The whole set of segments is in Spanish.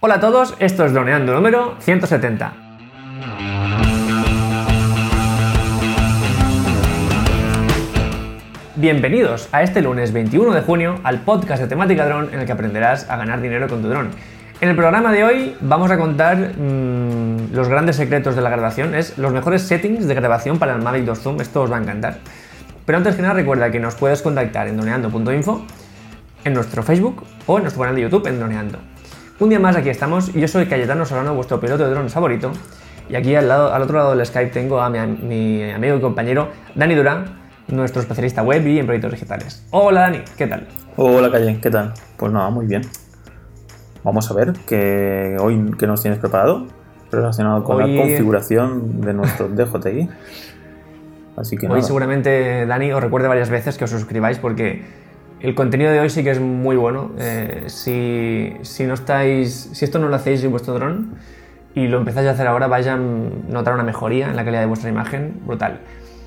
Hola a todos, esto es Droneando número 170. Bienvenidos a este lunes 21 de junio al podcast de temática dron en el que aprenderás a ganar dinero con tu dron. En el programa de hoy vamos a contar mmm, los grandes secretos de la grabación, es los mejores settings de grabación para el Mavic 2 Zoom, esto os va a encantar. Pero antes que nada recuerda que nos puedes contactar en droneando.info, en nuestro Facebook o en nuestro canal de YouTube en Droneando. Un día más aquí estamos y yo soy Cayetano Solano, vuestro piloto de drones favorito. Y aquí al, lado, al otro lado del Skype tengo a mi, mi amigo y compañero Dani Durán, nuestro especialista web y en proyectos digitales. Hola Dani, ¿qué tal? Hola Calle, ¿qué tal? Pues nada, muy bien. Vamos a ver que hoy que nos tienes preparado relacionado con hoy... la configuración de nuestro DJI. Así que hoy nada. seguramente Dani os recuerde varias veces que os suscribáis porque el contenido de hoy sí que es muy bueno. Eh, si, si, no estáis, si esto no lo hacéis en vuestro dron y lo empezáis a hacer ahora, vais a notar una mejoría en la calidad de vuestra imagen brutal.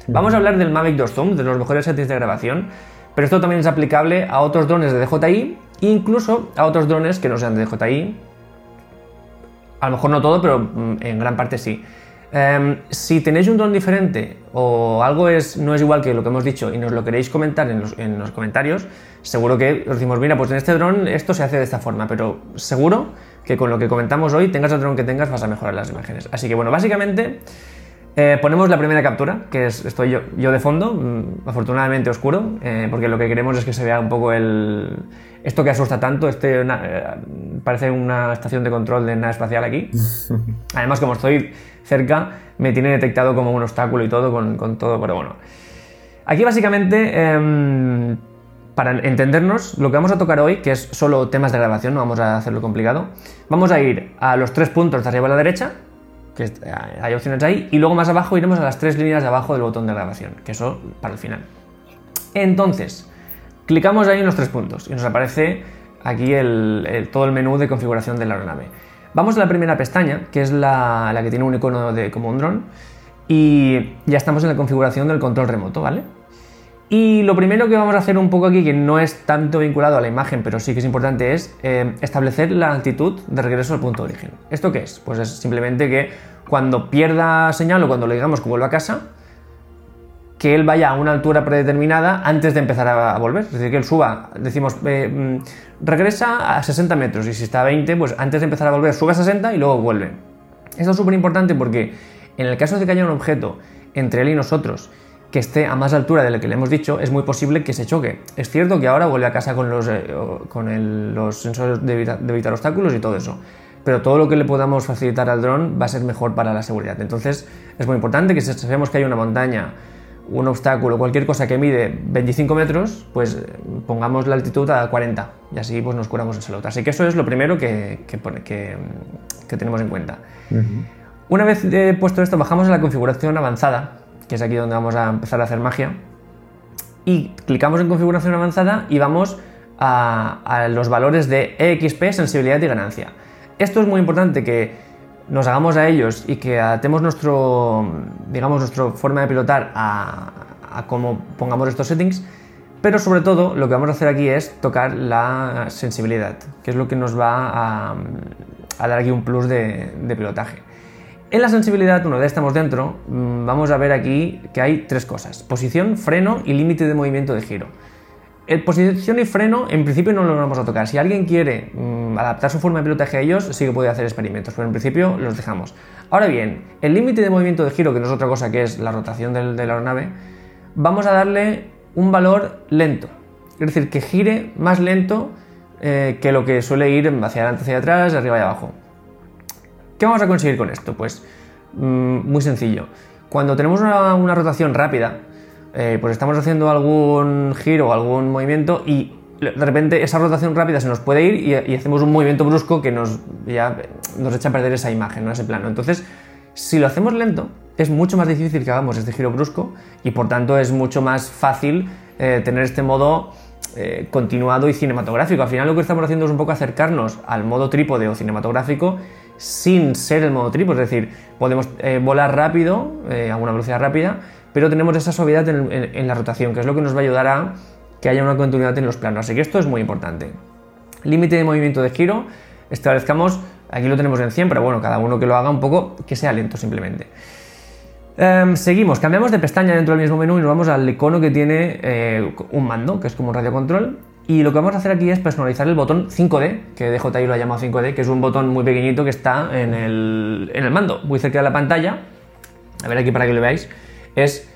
Vamos a hablar del Mavic 2 Zoom, de los mejores settings de grabación, pero esto también es aplicable a otros drones de DJI, incluso a otros drones que no sean de DJI. A lo mejor no todo, pero en gran parte sí. Um, si tenéis un dron diferente o algo es, no es igual que lo que hemos dicho y nos lo queréis comentar en los, en los comentarios, seguro que os decimos, mira, pues en este dron esto se hace de esta forma, pero seguro que con lo que comentamos hoy, tengas el dron que tengas, vas a mejorar las imágenes. Así que bueno, básicamente eh, ponemos la primera captura, que es, estoy yo, yo de fondo, mmm, afortunadamente oscuro, eh, porque lo que queremos es que se vea un poco el... Esto que asusta tanto, este una, eh, parece una estación de control de nave espacial aquí. Además, como estoy cerca, me tiene detectado como un obstáculo y todo, con, con todo, pero bueno. Aquí básicamente, eh, para entendernos, lo que vamos a tocar hoy, que es solo temas de grabación, no vamos a hacerlo complicado, vamos a ir a los tres puntos de arriba a la derecha, que hay opciones ahí, y luego más abajo iremos a las tres líneas de abajo del botón de grabación, que eso para el final. Entonces, clicamos ahí en los tres puntos y nos aparece aquí todo el menú de configuración de la aeronave. Vamos a la primera pestaña, que es la, la que tiene un icono de, como un dron, y ya estamos en la configuración del control remoto, ¿vale? Y lo primero que vamos a hacer un poco aquí, que no es tanto vinculado a la imagen, pero sí que es importante, es eh, establecer la altitud de regreso al punto de origen. ¿Esto qué es? Pues es simplemente que cuando pierda señal o cuando le digamos que vuelva a casa, que él vaya a una altura predeterminada antes de empezar a volver. Es decir, que él suba, decimos, eh, regresa a 60 metros y si está a 20, pues antes de empezar a volver sube a 60 y luego vuelve. Esto es súper importante porque en el caso de que haya un objeto entre él y nosotros que esté a más altura de lo que le hemos dicho, es muy posible que se choque. Es cierto que ahora vuelve a casa con los, eh, con el, los sensores de evitar, de evitar obstáculos y todo eso, pero todo lo que le podamos facilitar al dron va a ser mejor para la seguridad. Entonces es muy importante que si sabemos que hay una montaña, un obstáculo, cualquier cosa que mide 25 metros, pues pongamos la altitud a 40 y así pues nos curamos el salud. Así que eso es lo primero que, que, que, que tenemos en cuenta. Uh -huh. Una vez eh, puesto esto, bajamos a la configuración avanzada, que es aquí donde vamos a empezar a hacer magia, y clicamos en configuración avanzada y vamos a, los valores de EXP, sensibilidad y ganancia. Esto es muy importante que nos hagamos a ellos y que adaptemos nuestro, digamos, nuestra forma de pilotar a, cómo pongamos estos settings, pero sobre todo lo que vamos a hacer aquí es tocar la sensibilidad, que es lo que nos va a, dar aquí un plus de pilotaje. En la sensibilidad, una vez estamos dentro, vamos a ver aquí que hay tres cosas. Posición, freno y límite de movimiento de giro. El posición y freno en principio no lo vamos a tocar. Si alguien quiere mmm, adaptar su forma de pilotaje a ellos, sí que puede hacer experimentos, pero en principio los dejamos. Ahora bien, el límite de movimiento de giro, que no es otra cosa que es la rotación del, de la aeronave, vamos a darle un valor lento. Es decir, que gire más lento eh, que lo que suele ir hacia adelante, hacia atrás, arriba y abajo. ¿Qué vamos a conseguir con esto? Pues mmm, muy sencillo. Cuando tenemos una, rotación rápida, eh, pues estamos haciendo algún giro o algún movimiento y de repente esa rotación rápida se nos puede ir y, y, hacemos un movimiento brusco que nos, ya, nos echa a perder esa imagen, ¿no? ese plano. Entonces, si lo hacemos lento, es mucho más difícil que hagamos este giro brusco y por tanto es mucho más fácil eh, tener este modo eh, continuado y cinematográfico. Al final lo que estamos haciendo es un poco acercarnos al modo trípode o cinematográfico sin ser el modo trípode, es decir, podemos eh, volar rápido, eh, a una velocidad rápida, pero tenemos esa suavidad en, la rotación, que es lo que nos va a ayudar a que haya una continuidad en los planos. Así que esto es muy importante. Límite de movimiento de giro, establezcamos Aquí lo tenemos en 100, pero bueno, cada uno que lo haga un poco, que sea lento simplemente. Em, seguimos, cambiamos de pestaña dentro del mismo menú y nos vamos al icono que tiene eh, un mando, que es como un radio control. Y lo que vamos a hacer aquí es personalizar el botón 5D, que DJI lo ha llamado 5D, que es un botón muy pequeñito que está en el, en el mando, muy cerca de la pantalla. A ver aquí para que lo veáis. Es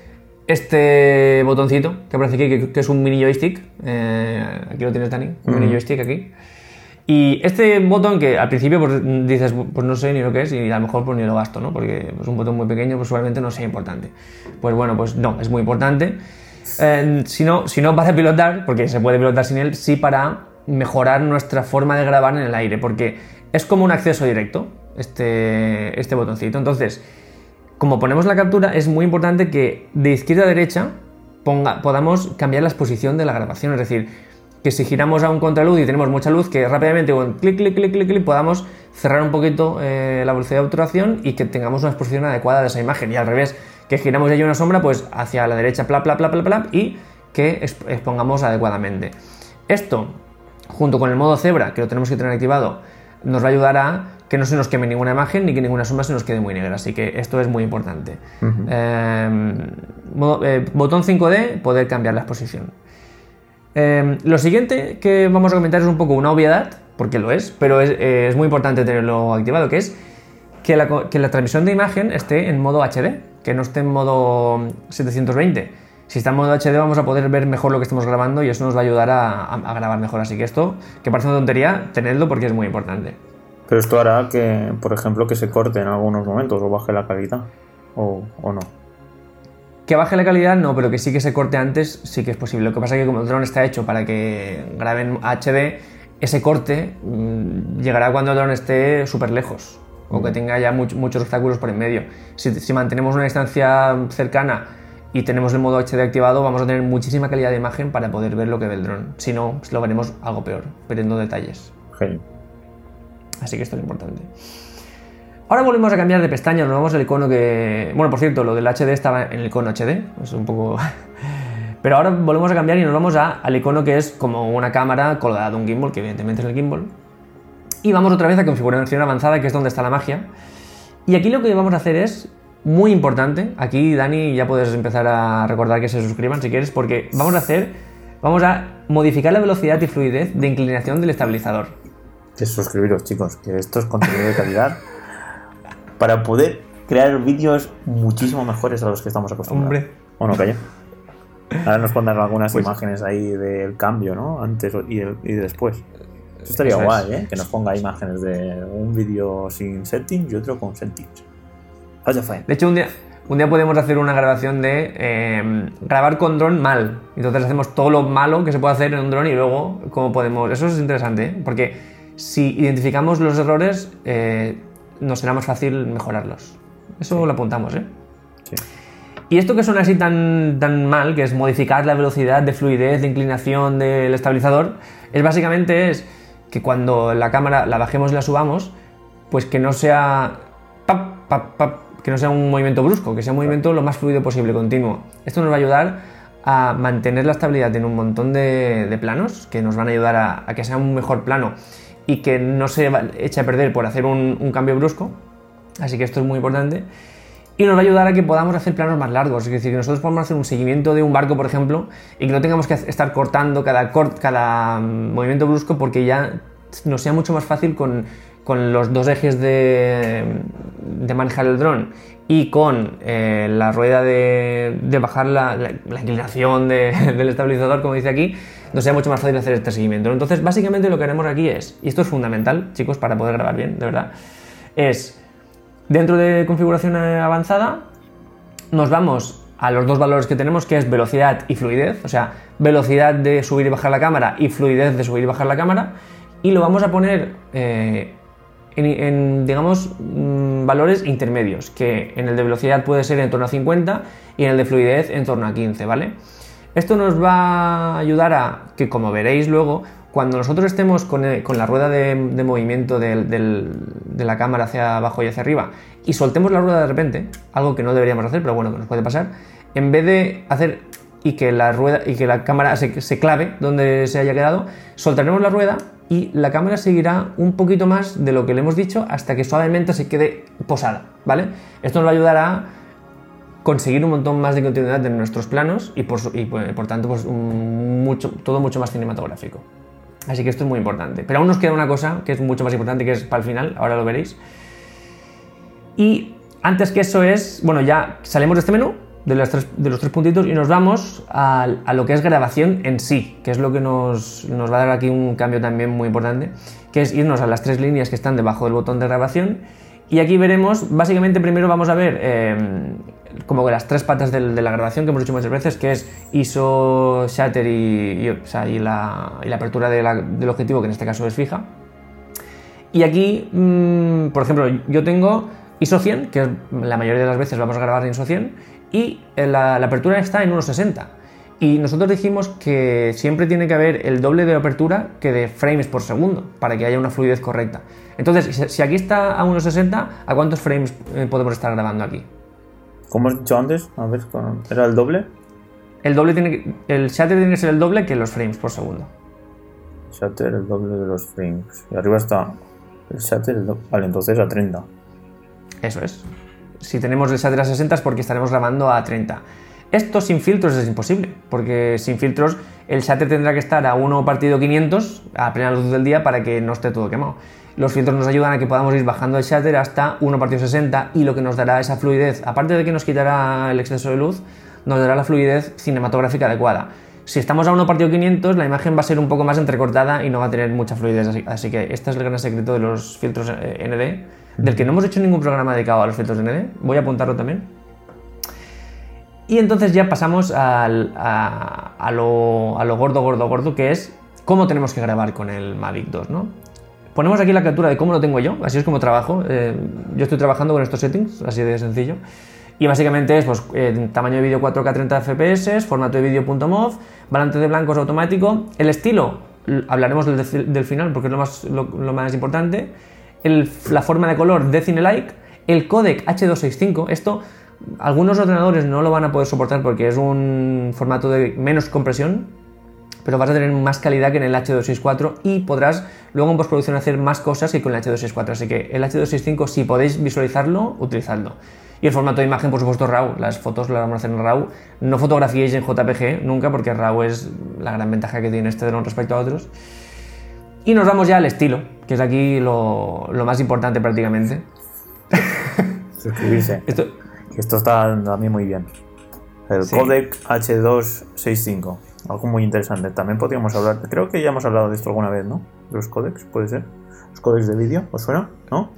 este botoncito que aparece aquí, que, es un mini joystick. Eh, aquí lo tienes, Dani, un mini joystick aquí. Y este botón que al principio pues, dices, pues no sé ni lo que es y a lo mejor pues ni lo gasto, ¿no? Porque es un botón muy pequeño, pues probablemente no sea importante. Pues bueno, pues no, es muy importante. Eh, si, no, si no para pilotar, porque se puede pilotar sin él, sí para mejorar nuestra forma de grabar en el aire, porque es como un acceso directo, este, este botoncito. Entonces, como ponemos la captura, es muy importante que de izquierda a derecha podamos cambiar la exposición de la grabación, es decir, que si giramos a un contraluz y tenemos mucha luz, que rápidamente con clic, clic, clic, clic, clic podamos cerrar un poquito eh, la velocidad de obturación y que tengamos una exposición adecuada de esa imagen. Y al revés, que giramos ya una sombra, pues hacia la derecha, pla, pla, pla, pla, pla, y que expongamos adecuadamente. Esto, junto con el modo cebra, que lo tenemos que tener activado, nos va a ayudar a que no se nos queme ninguna imagen ni que ninguna sombra se nos quede muy negra. Así que esto es muy importante. Em, eh, botón 5D, poder cambiar la exposición. Em, lo siguiente que vamos a comentar es un poco una obviedad, porque lo es, pero es, muy importante tenerlo activado, que es que la, transmisión de imagen esté en modo HD, que no esté en modo 720. Si está en modo HD vamos a poder ver mejor lo que estamos grabando y eso nos va a ayudar a, grabar mejor. Así que esto, que parece una tontería, tenedlo porque es muy importante. Pero esto hará que, por ejemplo, que se corte en algunos momentos o baje la calidad, o no. Que baje la calidad, no, pero que sí que se corte antes, sí que es posible. Lo que pasa es que como el dron está hecho para que graben HD, ese corte mm, llegará cuando el dron esté súper lejos o que tenga ya muchos obstáculos por en medio. Si, mantenemos una distancia cercana y tenemos el modo HD activado, vamos a tener muchísima calidad de imagen para poder ver lo que ve el dron. Si no, pues lo veremos algo peor, perdiendo detalles. Así que esto es importante. Ahora volvemos a cambiar de pestaña, nos vamos al icono que... Bueno, por cierto, lo del HD estaba en el icono HD, es un poco... Pero ahora volvemos a cambiar y nos vamos al icono que es como una cámara colgada de un gimbal, que evidentemente es el gimbal. Y vamos otra vez a configuración avanzada, que es donde está la magia. Y aquí lo que vamos a hacer es muy importante. Aquí, Dani, ya puedes empezar a recordar que se suscriban si quieres, porque vamos a hacer, vamos a modificar la velocidad y fluidez de inclinación del estabilizador. Que suscribiros, chicos, que esto es contenido de calidad. para poder crear vídeos muchísimo mejores a los que estamos acostumbrados. Hombre. ¿O no, calla? Ahora nos pondrán algunas pues- imágenes ahí del cambio, ¿no? Antes y, después. Eso estaría guay, ¿eh? Que nos ponga imágenes de un vídeo sin settings y otro con settings. De hecho, un día, un día podemos hacer una grabación de em, grabar con dron mal. Entonces hacemos todo lo malo que se puede hacer en un dron y luego cómo podemos... Eso es interesante, ¿eh? Porque si identificamos los errores, eh, nos será más fácil mejorarlos. Eso lo apuntamos, ¿eh? Sí. Y esto que suena así tan, tan mal, que es modificar la velocidad de fluidez, de inclinación del estabilizador, es básicamente es que cuando la cámara la bajemos y la subamos, pues que no sea que no sea un movimiento brusco, que sea un movimiento lo más fluido posible, continuo. Esto nos va a ayudar a mantener la estabilidad en un montón de, planos, que nos van a ayudar a que sea un mejor plano y que no se eche a perder por hacer un, cambio brusco. Así que esto es muy importante. Y nos va a ayudar a que podamos hacer planos más largos. Es decir, que nosotros podamos hacer un seguimiento de un barco, por ejemplo, y que no tengamos que estar cortando cada, cada mm, movimiento brusco porque ya nos sea mucho más fácil con, con los dos ejes de, de manejar el dron y con eh, la rueda de, de bajar la, la, inclinación del estabilizador, como dice aquí, nos sea mucho más fácil hacer este seguimiento. Entonces, básicamente lo que haremos aquí es, y esto es fundamental, chicos, para poder grabar bien, de verdad, es dentro de configuración avanzada, nos vamos a los dos valores que tenemos, que es velocidad y fluidez, o sea, velocidad de subir y bajar la cámara y fluidez de subir y bajar la cámara, y lo vamos a poner eh, en, digamos, mm, valores intermedios, que en el de velocidad puede ser en torno a 50 y en el de fluidez en torno a 15, ¿vale? Esto nos va a ayudar a que, como veréis luego, cuando nosotros estemos con, eh, la rueda de, movimiento de la cámara hacia abajo y hacia arriba y soltemos la rueda de repente, algo que no deberíamos hacer, pero bueno, que nos puede pasar, en vez de hacer y que la rueda y que la cámara se, clave donde se haya quedado, soltaremos la rueda y la cámara seguirá un poquito más de lo que le hemos dicho hasta que suavemente se quede posada, ¿vale? Esto nos va a ayudar a conseguir un montón más de continuidad en nuestros planos y por, por tanto pues, todo mucho más cinematográfico. Así que esto es muy importante. Pero aún nos queda una cosa que es mucho más importante, que es para el final, ahora lo veréis. Y antes que eso es, bueno, ya salimos de este menú, de los tres, de los tres puntitos, y nos vamos a, lo que es grabación en sí, que es lo que nos, nos, va a dar aquí un cambio también muy importante, que es irnos a las tres líneas que están debajo del botón de grabación. Y aquí veremos, básicamente primero vamos a ver eh, como que las tres patas de, la grabación que hemos hecho muchas veces, que es ISO, shutter y, la, apertura del objetivo, que en este caso es fija. Y aquí, mm, por ejemplo, yo tengo ISO 100, que la mayoría de las veces vamos a grabar en ISO 100, y la, apertura está en 1.60. Y nosotros dijimos que siempre tiene que haber el doble de apertura que de frames por segundo, para que haya una fluidez correcta. Entonces, si aquí está a 1.60, ¿a cuántos frames eh, podemos estar grabando aquí? ¿Cómo has dicho antes? A ver, ¿era el doble? El doble tiene el shutter tiene que ser el doble que los frames por segundo. Shutter el doble de los frames. Y arriba está el shutter, el doble. Vale, entonces a 30. Eso es. Si tenemos el shutter a 60 es porque estaremos grabando a 30. Esto sin filtros es imposible, porque sin filtros el shutter tendrá que estar a 1 partido 500 a plena luz del día para que no esté todo quemado. Los filtros nos ayudan a que podamos ir bajando el shutter hasta 1 partido 60 y lo que nos dará esa fluidez, aparte de que nos quitará el exceso de luz, nos dará la fluidez cinematográfica adecuada. Si estamos a 1 partido 500, la imagen va a ser un poco más entrecortada y no va a tener mucha fluidez. Así, que este es el gran secreto de los filtros eh, ND, del que no hemos hecho ningún programa dedicado a los filtros ND. Voy a apuntarlo también. Y entonces ya pasamos a, lo, a, lo, gordo, gordo, gordo, que es cómo tenemos que grabar con el Mavic 2, ¿no? Ponemos aquí la captura de cómo lo tengo yo, así es como trabajo. Eh, yo estoy trabajando con estos settings, así de sencillo. Y básicamente es pues, eh, tamaño de vídeo 4K 30 FPS, formato de vídeo .mov, balance de blancos automático, el estilo, hablaremos del, final porque es lo más, lo, más importante, la forma de color de CineLike, el codec H265, esto algunos ordenadores no lo van a poder soportar porque es un formato de menos compresión, pero vas a tener más calidad que en el H264 y podrás luego en postproducción hacer más cosas que con el H264. Así que el H265, si podéis visualizarlo, utilizadlo. Y el formato de imagen, por supuesto, RAW. Las fotos las vamos a hacer en RAW. No fotografiéis en JPG nunca, porque RAW es la gran ventaja que tiene este dron respecto a otros. Y nos vamos ya al estilo, que es aquí lo, más importante prácticamente. Suscribirse. Esto, Esto está a mí muy bien. El codec H265 algo muy interesante. También podríamos hablar, creo que ya hemos hablado de esto alguna vez, ¿no? De los códecs, puede ser. Los códecs de vídeo, ¿os suena? ¿No?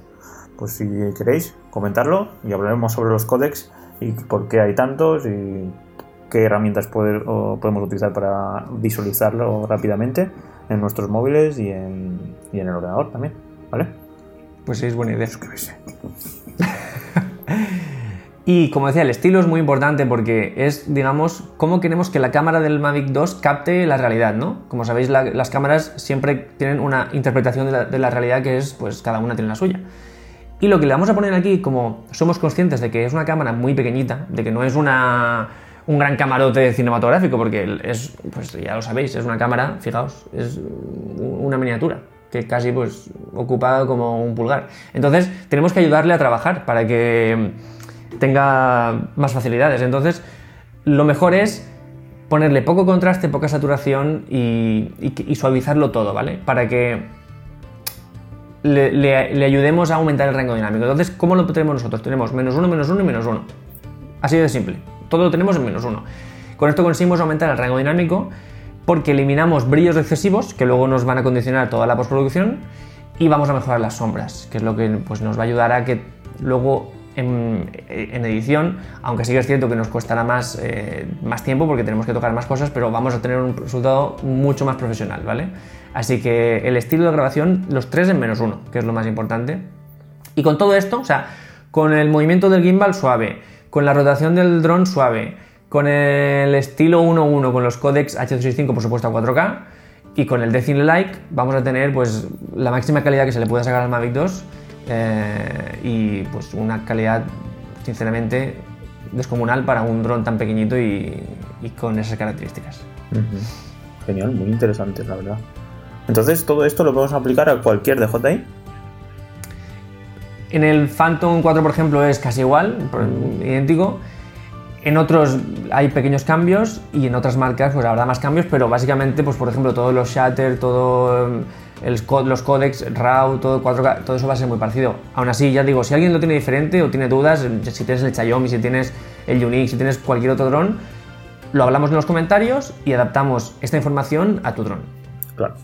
Pues si queréis, comentarlo y hablaremos sobre los códecs y por qué hay tantos y qué herramientas podemos utilizar para visualizarlo rápidamente en nuestros móviles y en, y en el ordenador también, ¿vale? Pues sí, es buena idea. Suscribirse. Y como decía, el estilo es muy importante porque es, digamos, cómo queremos que la cámara del Mavic 2 capte la realidad, ¿no? Como sabéis, las cámaras siempre tienen una interpretación de la, realidad que es, pues cada una tiene la suya. Y lo que le vamos a poner aquí, como somos conscientes de que es una cámara muy pequeñita, de que no es una, un gran camarote cinematográfico, porque es, pues ya lo sabéis, es una cámara, fijaos, es una miniatura que casi pues ocupa como un pulgar. Entonces tenemos que ayudarle a trabajar para que tenga más facilidades. Entonces, lo mejor es ponerle poco contraste, poca saturación y, suavizarlo todo, ¿vale? Para que le, ayudemos a aumentar el rango dinámico. Entonces, ¿cómo lo tenemos nosotros? Tenemos menos uno, menos uno y menos uno. Así de simple. Todo lo tenemos en menos uno. Con esto conseguimos aumentar el rango dinámico porque eliminamos brillos excesivos que luego nos van a condicionar toda la postproducción y vamos a mejorar las sombras, que es lo que pues, nos va a ayudar a que luego en, edición, aunque sí que es cierto que nos costará más, eh, más tiempo porque tenemos que tocar más cosas, pero vamos a tener un resultado mucho más profesional, ¿vale? Así que el estilo de grabación, los tres en menos uno, que es lo más importante. Y con todo esto, o sea, con el movimiento del gimbal suave, con la rotación del dron suave, con el estilo 1.1, con los codecs H265 por supuesto a 4K, y con el Decine Like vamos a tener pues la máxima calidad que se le puede sacar al Mavic 2 eh, y pues una calidad sinceramente descomunal para un dron tan pequeñito y, con esas características. Genial, muy interesante la verdad. Entonces, todo esto lo podemos aplicar a cualquier DJI. En el Phantom 4, por ejemplo, es casi igual, idéntico. En otros hay pequeños cambios y en otras marcas pues habrá más cambios, pero básicamente, pues por ejemplo, todos los shutter, todo el, los codecs, RAW, todo 4K, todo eso va a ser muy parecido. Aún así, ya digo, si alguien lo tiene diferente o tiene dudas, si tienes el Xiaomi, si tienes el Unix, si tienes cualquier otro dron, lo hablamos en los comentarios y adaptamos esta información a tu dron. Claro.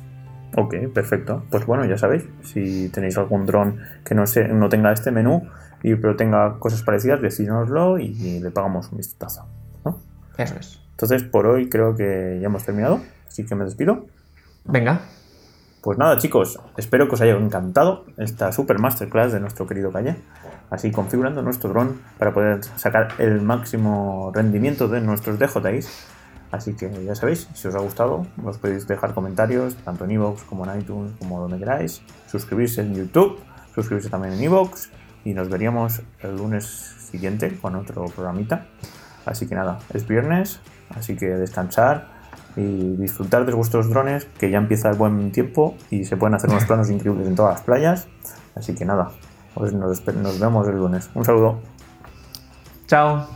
Ok, perfecto. Pues bueno, ya sabéis, si tenéis algún dron que no, no tenga este menú, y pero tenga cosas parecidas, decídnoslo y le pagamos un vistazo. ¿no? Eso es. Entonces, por hoy creo que ya hemos terminado, así que me despido. Venga. Pues nada, chicos, espero que os haya encantado esta super masterclass de nuestro querido Calle. Así configurando nuestro dron para poder sacar el máximo rendimiento de nuestros DJIs Así que ya sabéis, si os ha gustado, os podéis dejar comentarios, tanto en iVoox como en iTunes, como donde queráis. Suscribirse en YouTube, suscribirse también en iVoox. Y nos veríamos el lunes siguiente con otro programita. Así que nada, es viernes, así que descansar y disfrutar de vuestros drones, que ya empieza el buen tiempo y se pueden hacer unos planos increíbles en todas las playas. Así que nada, pues nos, nos vemos el lunes. Un saludo. Chao.